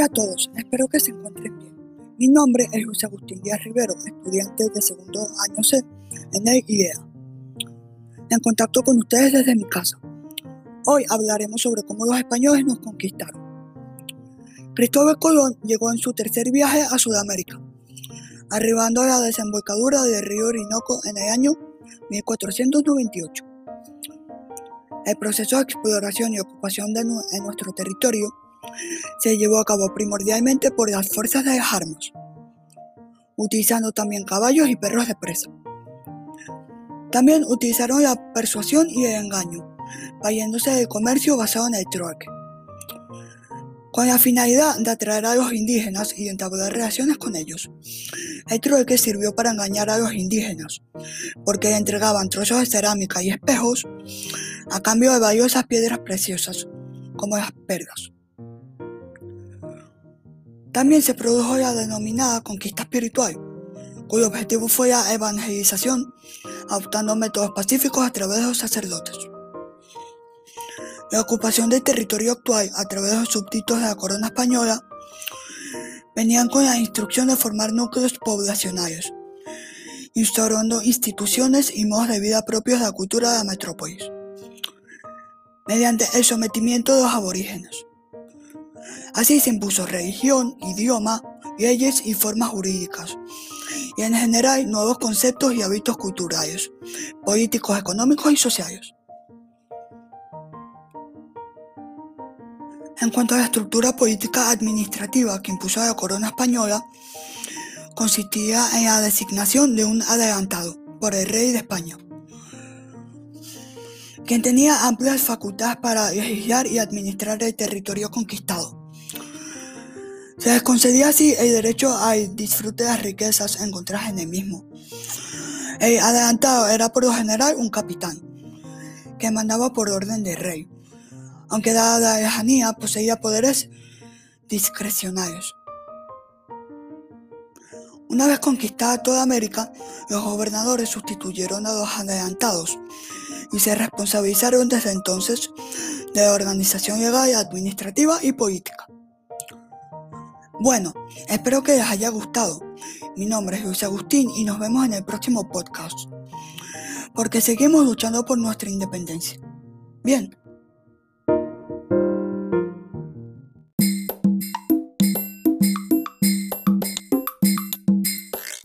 Hola a todos, espero que se encuentren bien. Mi nombre es Luis Agustín Díaz Rivero, estudiante de segundo año C en el IEA. En contacto con ustedes desde mi casa. Hoy hablaremos sobre cómo los españoles nos conquistaron. Cristóbal Colón llegó en su tercer viaje a Sudamérica, arribando a la desembocadura del río Orinoco en el año 1498. El proceso de exploración y ocupación de en nuestro territorio se llevó a cabo primordialmente por las fuerzas de las armas, utilizando también caballos y perros de presa. También utilizaron la persuasión y el engaño, valiéndose del comercio basado en el trueque, con la finalidad de atraer a los indígenas y entablar relaciones con ellos. El trueque sirvió para engañar a los indígenas, porque entregaban trozos de cerámica y espejos a cambio de valiosas piedras preciosas, como las perlas. También se produjo la denominada conquista espiritual, cuyo objetivo fue la evangelización, adoptando métodos pacíficos a través de los sacerdotes. La ocupación del territorio actual a través de los súbditos de la corona española venían con la instrucción de formar núcleos poblacionales, instaurando instituciones y modos de vida propios de la cultura de la metrópolis, mediante el sometimiento de los aborígenes. Así se impuso religión, idioma, leyes y formas jurídicas, y en general nuevos conceptos y hábitos culturales, políticos, económicos y sociales. En cuanto a la estructura política administrativa que impuso la corona española, consistía en la designación de un adelantado por el rey de España, quien tenía amplias facultades para legislar y administrar el territorio conquistado. Se les concedía así el derecho al disfrute de las riquezas encontradas en el mismo. El adelantado era por lo general un capitán, que mandaba por orden del rey aunque dada la lejanía poseía poderes discrecionales. Una vez conquistada toda América, los gobernadores sustituyeron a los adelantados y se responsabilizaron desde entonces de la organización legal, administrativa y política. Bueno, espero que les haya gustado. Mi nombre es Luis Agustín y nos vemos en el próximo podcast, porque seguimos luchando por nuestra independencia. Bien,